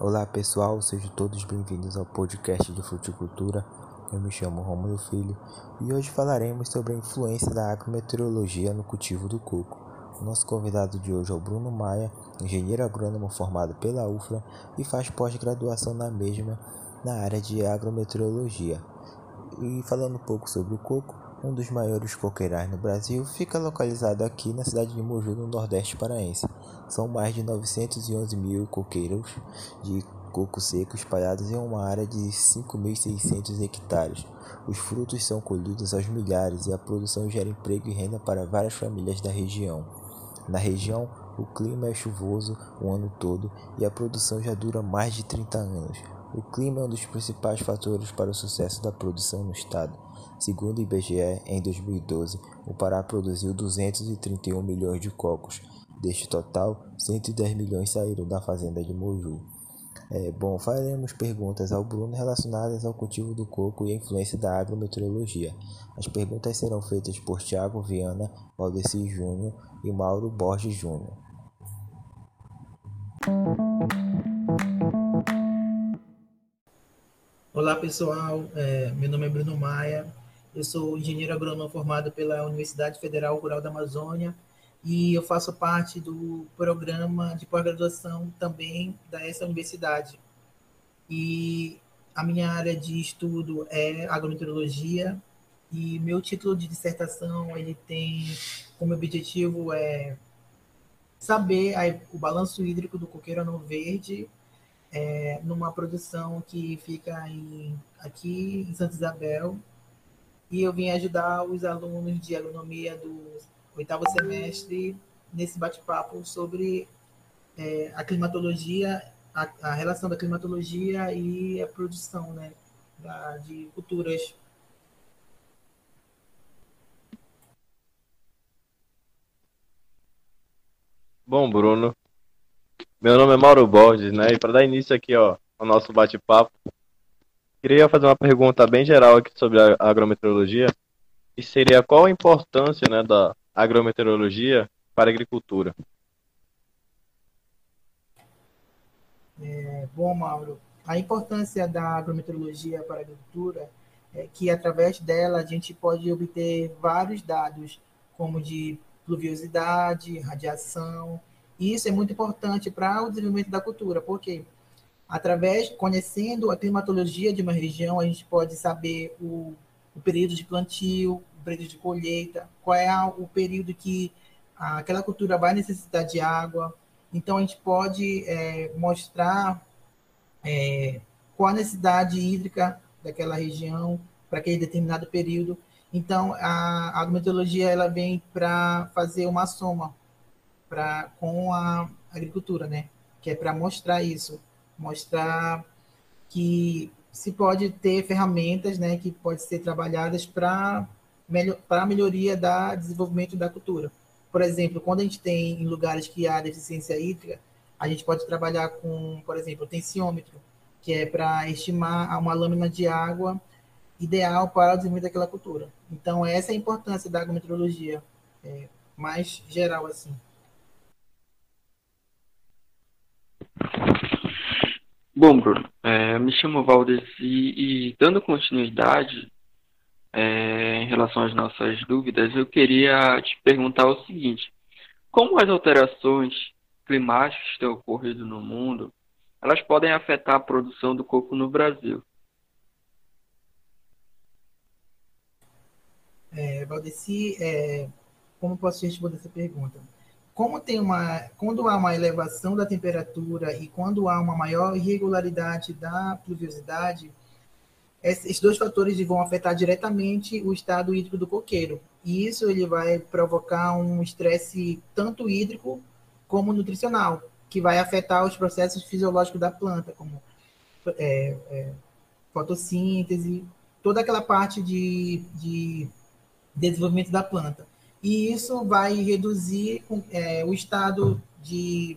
Olá pessoal, sejam todos bem-vindos ao podcast de Fruticultura. Eu me chamo Romulo Filho e hoje falaremos sobre a influência da agrometeorologia no cultivo do coco. O nosso convidado de hoje é o Bruno Maia, engenheiro agrônomo formado pela UFRA e faz pós-graduação na mesma na área de agrometeorologia. E falando um pouco sobre o coco, um dos maiores coqueirais no Brasil, fica localizado aqui na cidade de Moju, no Nordeste paraense. São mais de 911 mil coqueiros de coco seco espalhados em uma área de 5.600 hectares. Os frutos são colhidos aos milhares e a produção gera emprego e renda para várias famílias da região. Na região, o clima é chuvoso o ano todo e a produção já dura mais de 30 anos. O clima é um dos principais fatores para o sucesso da produção no estado. Segundo o IBGE, em 2012, o Pará produziu 231 milhões de cocos. Deste total, 110 milhões saíram da fazenda de Moju. É, bom, faremos perguntas ao Bruno relacionadas ao cultivo do coco e a influência da agrometeorologia. As perguntas serão feitas por Tiago Viana, Valdeci Júnior e Mauro Borges Júnior. Olá pessoal, é, meu nome é Bruno Maia, eu sou engenheiro agrônomo formado pela Universidade Federal Rural da Amazônia e eu faço parte do programa de pós-graduação também dessa universidade. E a minha área de estudo é agrometeorologia e meu título de dissertação ele tem como objetivo é saber a, o balanço hídrico do coqueiro ano verde é, numa produção que fica em, aqui em Santa Isabel e eu vim ajudar os alunos de agronomia do oitavo semestre nesse bate-papo sobre é, a climatologia, a, a, relação da climatologia e a produção né, da, de culturas. Bom, Bruno, meu nome é Mauro Borges, né? E para dar início aqui, ó, ao nosso bate-papo, queria fazer uma pergunta bem geral aqui sobre a agrometeorologia, e seria qual a importância, né, da agrometeorologia para a agricultura? É, bom, Mauro, a importância da agrometeorologia para a agricultura é que através dela a gente pode obter vários dados, como de pluviosidade, radiação, e isso é muito importante para o desenvolvimento da cultura, porque através, conhecendo a climatologia de uma região, a gente pode saber o, o período de plantio, o período de colheita, qual é o período que aquela cultura vai necessitar de água. Então, a gente pode é, mostrar é, qual a necessidade hídrica daquela região para aquele determinado período. Então, a, agrometeorologia ela vem para fazer uma soma pra, com a agricultura, né? Que é para mostrar isso, mostrar que se pode ter ferramentas, né, que pode ser trabalhadas para melhor, a melhoria da desenvolvimento da cultura. Por exemplo, quando a gente tem em lugares que há deficiência hídrica, a gente pode trabalhar com, por exemplo, o tensiômetro, que é para estimar uma lâmina de água ideal para o desenvolvimento daquela cultura. Então, essa é a importância da agrometeorologia, é, mais geral assim. Bom, Bruno, é, me chamo Valdes e, e dando continuidade é, em relação às nossas dúvidas, eu queria te perguntar o seguinte: como as alterações climáticas que têm ocorrido no mundo, elas podem afetar a produção do coco no Brasil? É, Valdeci, é, como posso responder essa pergunta? Como tem uma, quando há uma elevação da temperatura e quando há uma maior irregularidade da pluviosidade, esses dois fatores vão afetar diretamente o estado hídrico do coqueiro. E isso ele vai provocar um estresse tanto hídrico como nutricional, que vai afetar os processos fisiológicos da planta, como é, é, fotossíntese, toda aquela parte de, de desenvolvimento da planta e isso vai reduzir é, o estado de,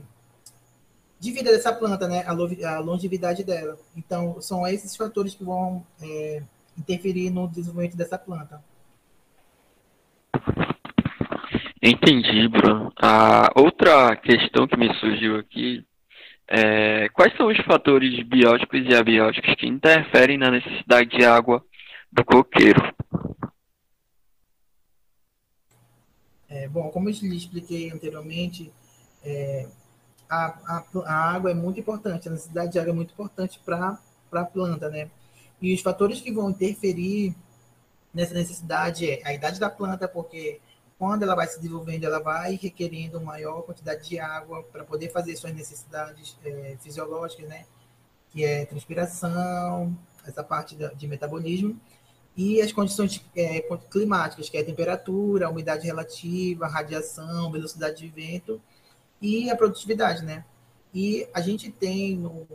de vida dessa planta, né? a, longevidade dela. Então, são esses fatores que vão é, interferir no desenvolvimento dessa planta. Entendi, Bruno. A outra questão que me surgiu aqui é, quais são os fatores bióticos e abióticos que interferem na necessidade de água do coqueiro? É, bom, como eu lhe expliquei anteriormente, é, a, a, a, água é muito importante, a necessidade de água é muito importante para a planta, né? E os fatores que vão interferir nessa necessidade é a idade da planta, porque quando ela vai se desenvolvendo, ela vai requerendo maior quantidade de água para poder fazer suas necessidades é, fisiológicas, né? Que é transpiração, essa parte de metabolismo, e as condições é, climáticas, que é a temperatura, a umidade relativa, a radiação, velocidade de vento e a produtividade, né? E a gente tem no,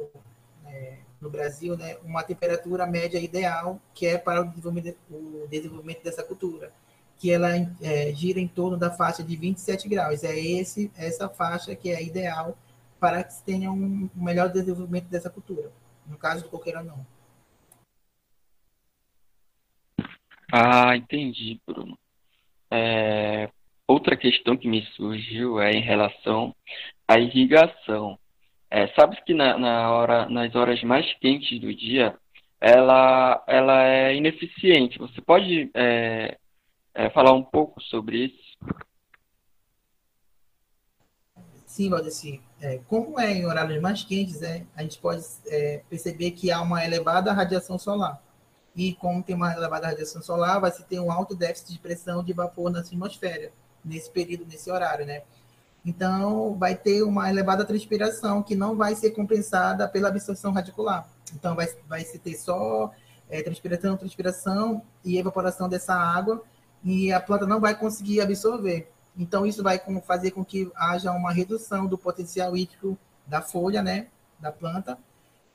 é, no Brasil né, uma temperatura média ideal que é para o desenvolvimento, o desenvolvimento dessa cultura que ela é, gira em torno da faixa de 27 graus. É esse, essa faixa que é ideal para que se tenha um, melhor desenvolvimento dessa cultura. No caso do coqueiro não. Ah, entendi, Bruno. É, outra questão que me surgiu é em relação à irrigação. É, sabe que na, na hora, nas horas mais quentes do dia, ela, ela é ineficiente. Você pode é, é, falar um pouco sobre isso? Sim, Valdeci. É, como é em horários mais quentes, é, a gente pode é, perceber que há uma elevada radiação solar. E como tem uma elevada radiação solar, vai se ter um alto déficit de pressão de vapor na atmosfera, nesse período, nesse horário, né? Então, vai ter uma elevada transpiração que não vai ser compensada pela absorção radicular. Então, vai, vai se ter só é, transpiração, transpiração e evaporação dessa água e a planta não vai conseguir absorver. Então, isso vai fazer com que haja uma redução do potencial hídrico da folha, né, da planta,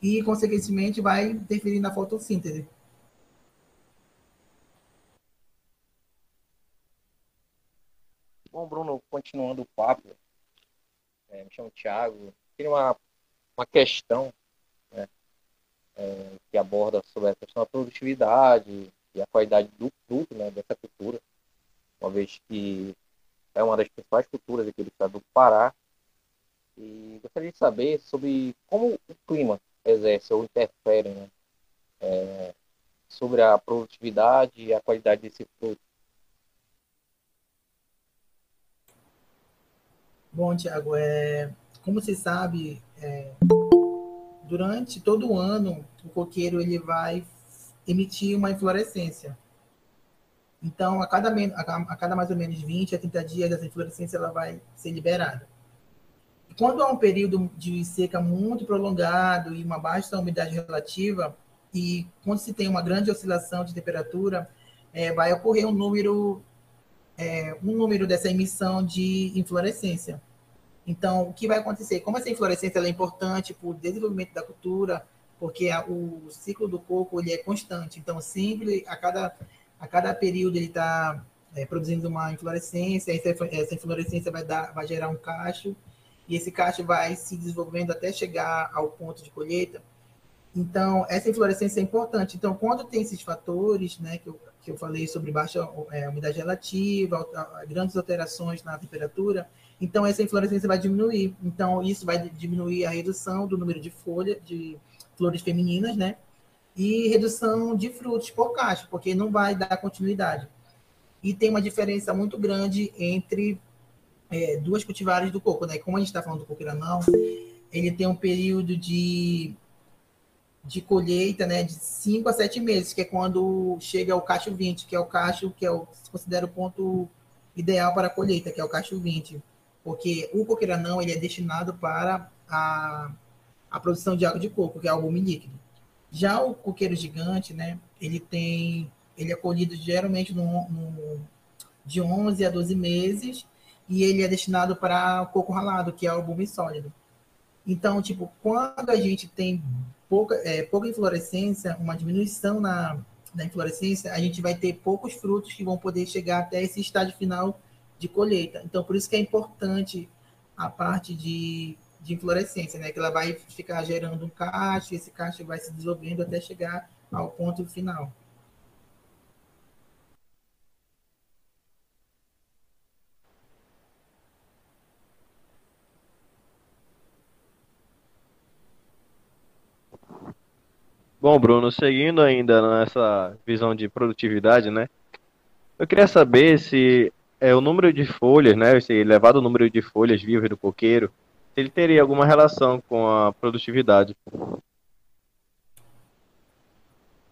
e, consequentemente, vai interferir na fotossíntese. Bom, Bruno, continuando o papo, é, me chamo Thiago, tem uma, uma questão né, é, que aborda sobre a questão da produtividade, e a qualidade do fruto né, dessa cultura, uma vez que é uma das principais culturas aqui do estado do Pará. E gostaria de saber sobre como o clima exerce ou interfere né, é, sobre a produtividade e a qualidade desse fruto. Bom, Tiago, é, como você sabe, é, durante todo o ano, o coqueiro ele vai emitir uma inflorescência. Então, a cada, a cada mais ou menos 20 a 30 dias, essa inflorescência ela vai ser liberada. Quando há um período de seca muito prolongado e uma baixa umidade relativa, e quando se tem uma grande oscilação de temperatura, é, vai ocorrer um número, é, um número dessa emissão de inflorescência. Então, o que vai acontecer? Como essa inflorescência é importante para o desenvolvimento da cultura, porque a, o ciclo do coco ele é constante. Então, sempre, a cada, a cada período, ele está é, produzindo uma inflorescência, essa, essa inflorescência vai, dar, vai gerar um cacho, e esse cacho vai se desenvolvendo até chegar ao ponto de colheita. Então, essa inflorescência é importante. Então, quando tem esses fatores, né, que eu, que eu falei sobre baixa é, umidade relativa, grandes alterações na temperatura, então essa inflorescência vai diminuir. Então, isso vai diminuir a redução do número de folha, de flores femininas, né? E redução de frutos por cacho, porque não vai dar continuidade. E tem uma diferença muito grande entre é, duas cultivares do coco, né? Como a gente está falando do coqueiranão, ele tem um período de, de colheita, né? De 5 a 7 meses, que é quando chega o cacho 20, que é o cacho que é o, se considera o ponto ideal para a colheita, que é o cacho 20. Porque o coqueiranão, ele é destinado para a a produção de água de coco, que é albume líquido. Já o coqueiro gigante, né, ele tem, ele é colhido geralmente no, no, de 11 a 12 meses e ele é destinado para coco ralado, que é albume sólido. Então, tipo, quando a gente tem pouca, é, pouca inflorescência, uma diminuição na, na inflorescência, a gente vai ter poucos frutos que vão poder chegar até esse estágio final de colheita. Então, por isso que é importante a parte de de inflorescência, né? Que ela vai ficar gerando um cacho, esse cacho vai se desenvolvendo até chegar ao ponto final. Bom, Bruno, seguindo ainda nessa visão de produtividade, né? Eu queria saber se é o número de folhas, né? Esse elevado número de folhas vivas do coqueiro, se ele teria alguma relação com a produtividade.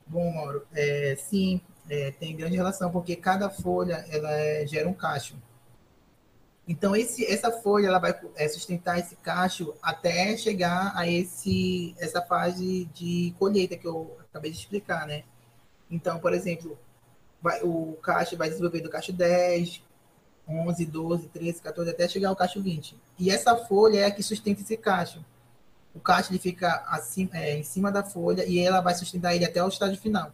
Bom, Mauro, é, sim, é, tem grande relação, porque cada folha ela é, gera um cacho. Então, esse, essa folha ela vai é, sustentar esse cacho até chegar a esse, essa fase de colheita que eu acabei de explicar, né? Então, por exemplo, vai, o cacho vai desenvolver do cacho 10, 11, 12, 13, 14, até chegar ao cacho 20. E essa folha é a que sustenta esse cacho. O cacho ele fica assim, é, em cima da folha e ela vai sustentar ele até o estágio final.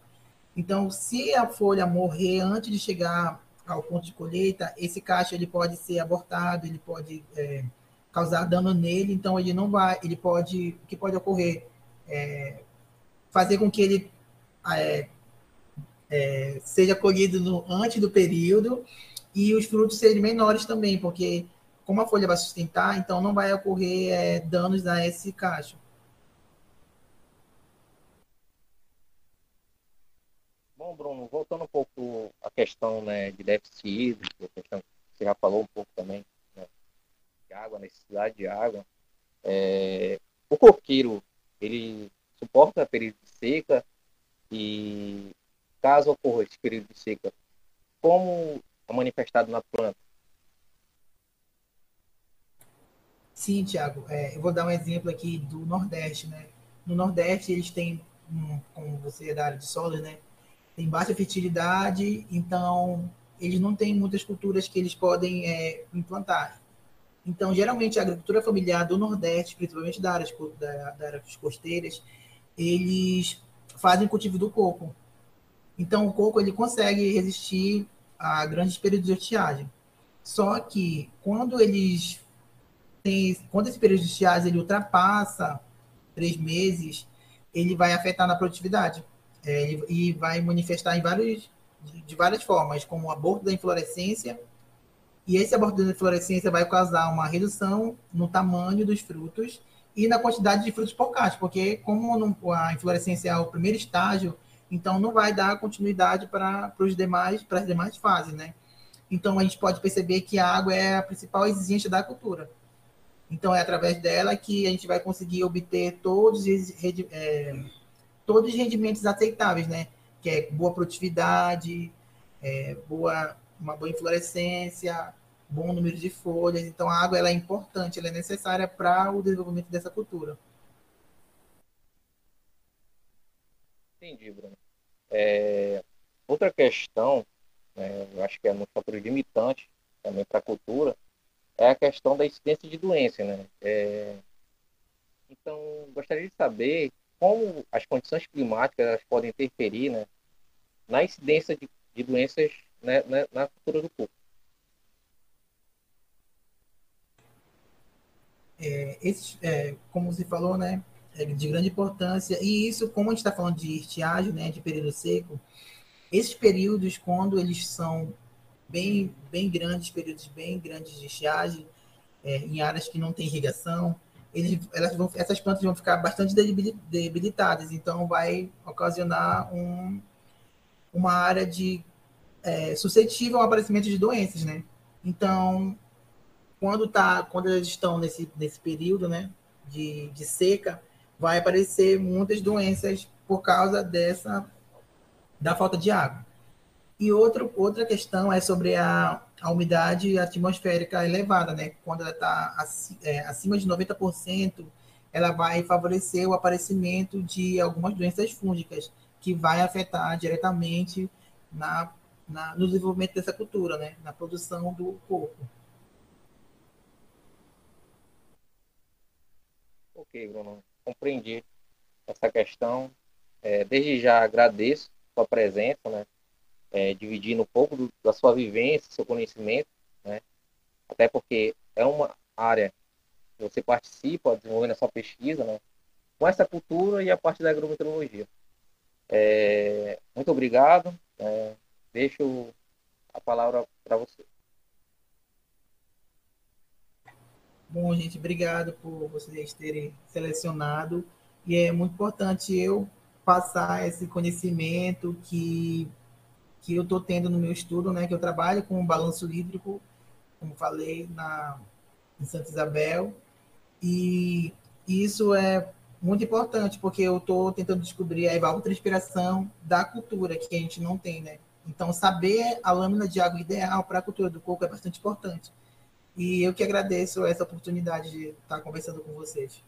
Então, se a folha morrer antes de chegar ao ponto de colheita, esse cacho ele pode ser abortado, ele pode é, causar dano nele, então ele não vai, ele pode, o que pode ocorrer? É, fazer com que ele é, é, seja colhido no, antes do período e os frutos serem menores também, porque como a folha vai sustentar, então não vai ocorrer é, danos a esse cacho. Bom, Bruno, voltando um pouco à questão né, de déficit hídrico, questão que você já falou um pouco também, né, de água, necessidade de água. É, o coqueiro, ele suporta período de seca e caso ocorra esse período de seca, como é manifestado na planta? Sim, Tiago. É, eu vou dar um exemplo aqui do Nordeste, né? No Nordeste eles têm, como você é da área de solo, né? Tem baixa fertilidade, então eles não têm muitas culturas que eles podem é, implantar. Então, geralmente, a agricultura familiar do Nordeste, principalmente da área, da, da área costeiras, eles fazem cultivo do coco. Então, o coco ele consegue resistir a grandes períodos de estiagem. Só que quando eles têm, quando esse período de estiagem ele ultrapassa três meses, ele vai afetar na produtividade é, e vai manifestar em vários, de, de várias formas, como o aborto da inflorescência, e esse aborto da inflorescência vai causar uma redução no tamanho dos frutos e na quantidade de frutos por cacho, porque como não, a inflorescência é o primeiro estágio, então não vai dar continuidade para os demais para as demais fases, né? Então a gente pode perceber que a água é a principal exigência da cultura. Então é através dela que a gente vai conseguir obter todos os é, todos os rendimentos aceitáveis, né? Que é boa produtividade, é, boa, uma boa inflorescência, bom número de folhas. Então, a água ela é importante, ela é necessária para o desenvolvimento dessa cultura. Entendi, Bruno. É, outra questão, né, eu acho que é um fator limitante também para a cultura, é a questão da incidência de doença, né? É, então, gostaria de saber como as condições climáticas elas podem interferir né, na incidência de, de doenças né, na, né, na cultura do corpo. É, esse, é, como você falou, né, é de grande importância. E isso, como a gente está falando de estiagem, né, de período seco, esses períodos, quando eles são bem, bem grandes, períodos bem grandes de estiagem, é, em áreas que não tem irrigação, eles, elas vão, essas plantas vão ficar bastante debilitadas, então vai ocasionar um, uma área de é, suscetível ao aparecimento de doenças, né? Então, quando tá, quando elas estão nesse, nesse período, né, de, de seca, vai aparecer muitas doenças por causa dessa da falta de água. E outro, outra questão é sobre a, a umidade atmosférica elevada, né? Quando ela está é, acima de 90%, ela vai favorecer o aparecimento de algumas doenças fúngicas, que vai afetar diretamente na, na, no desenvolvimento dessa cultura, né? Na produção do corpo. Ok, Bruno, compreendi essa questão. É, desde já agradeço sua presença, né? É, dividindo um pouco do, da sua vivência, seu conhecimento, né? Até porque é uma área que você participa desenvolvendo a sua pesquisa, né? Com essa cultura e a parte da agrometeorologia. É, muito obrigado. É, deixo a palavra para você. Bom, gente, obrigado por vocês terem selecionado. E é muito importante eu passar esse conhecimento que, que eu estou tendo no meu estudo, né? Que eu trabalho com balanço hídrico, como falei, na, em Santa Isabel. E isso é muito importante, porque eu estou tentando descobrir a evapotranspiração da cultura, que a gente não tem, né? Então, saber a lâmina de água ideal para a cultura do coco é bastante importante. E eu que agradeço essa oportunidade de estar conversando com vocês.